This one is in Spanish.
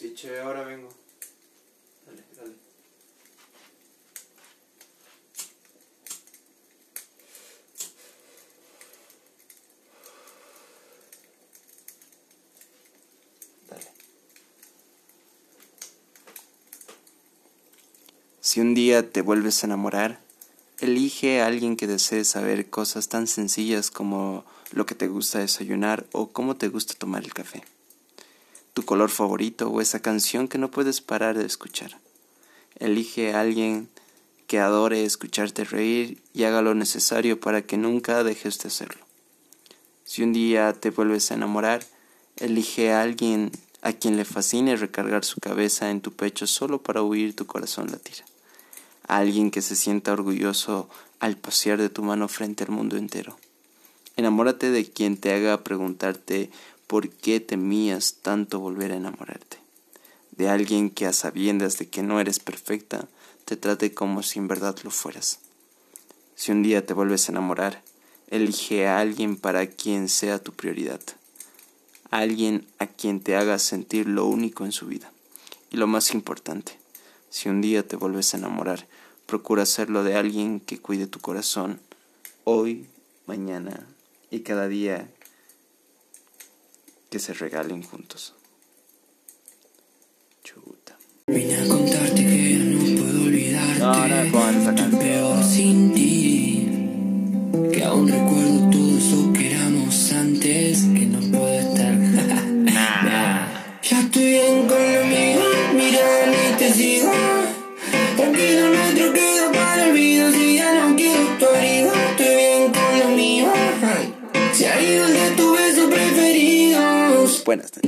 Sí, che, ahora vengo. Dale, dale. Dale. Si un día te vuelves a enamorar, elige a alguien que desee saber cosas tan sencillas como lo que te gusta desayunar o cómo te gusta tomar el café, tu color favorito o esa canción que no puedes parar de escuchar. Elige a alguien que adore escucharte reír y haga lo necesario para que nunca dejes de hacerlo. Si un día te vuelves a enamorar, elige a alguien a quien le fascine recargar su cabeza en tu pecho solo para oír tu corazón latir. A alguien que se sienta orgulloso al pasear de tu mano frente al mundo entero. Enamórate de quien te haga preguntarte por qué temías tanto volver a enamorarte. De alguien que a sabiendas de que no eres perfecta, te trate como si en verdad lo fueras. Si un día te vuelves a enamorar, elige a alguien para quien sea tu prioridad. Alguien a quien te haga sentir lo único en su vida. Y lo más importante, si un día te vuelves a enamorar, procura hacerlo de alguien que cuide tu corazón hoy, mañana y cada día que se regalen juntos. Chuta. Buenas noches.